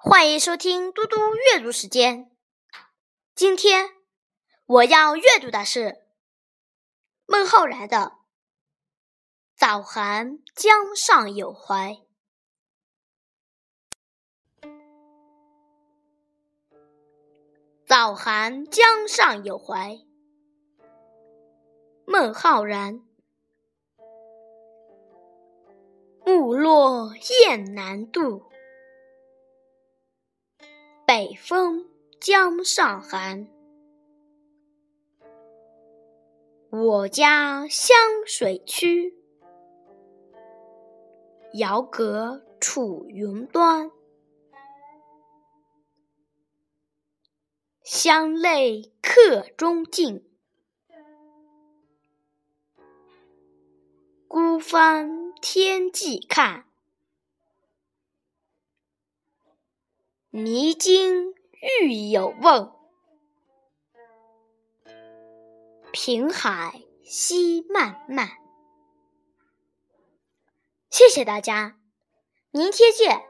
欢迎收听嘟嘟阅读时间。今天我要阅读的是孟浩然的《早寒江上有怀》。早寒江上有怀，孟浩然。木落雁南渡。北风江上寒，我家湘水曲，遥隔楚云端。乡泪客中尽，孤帆天际看。迷津欲有问，平海夕漫漫。谢谢大家，明天见。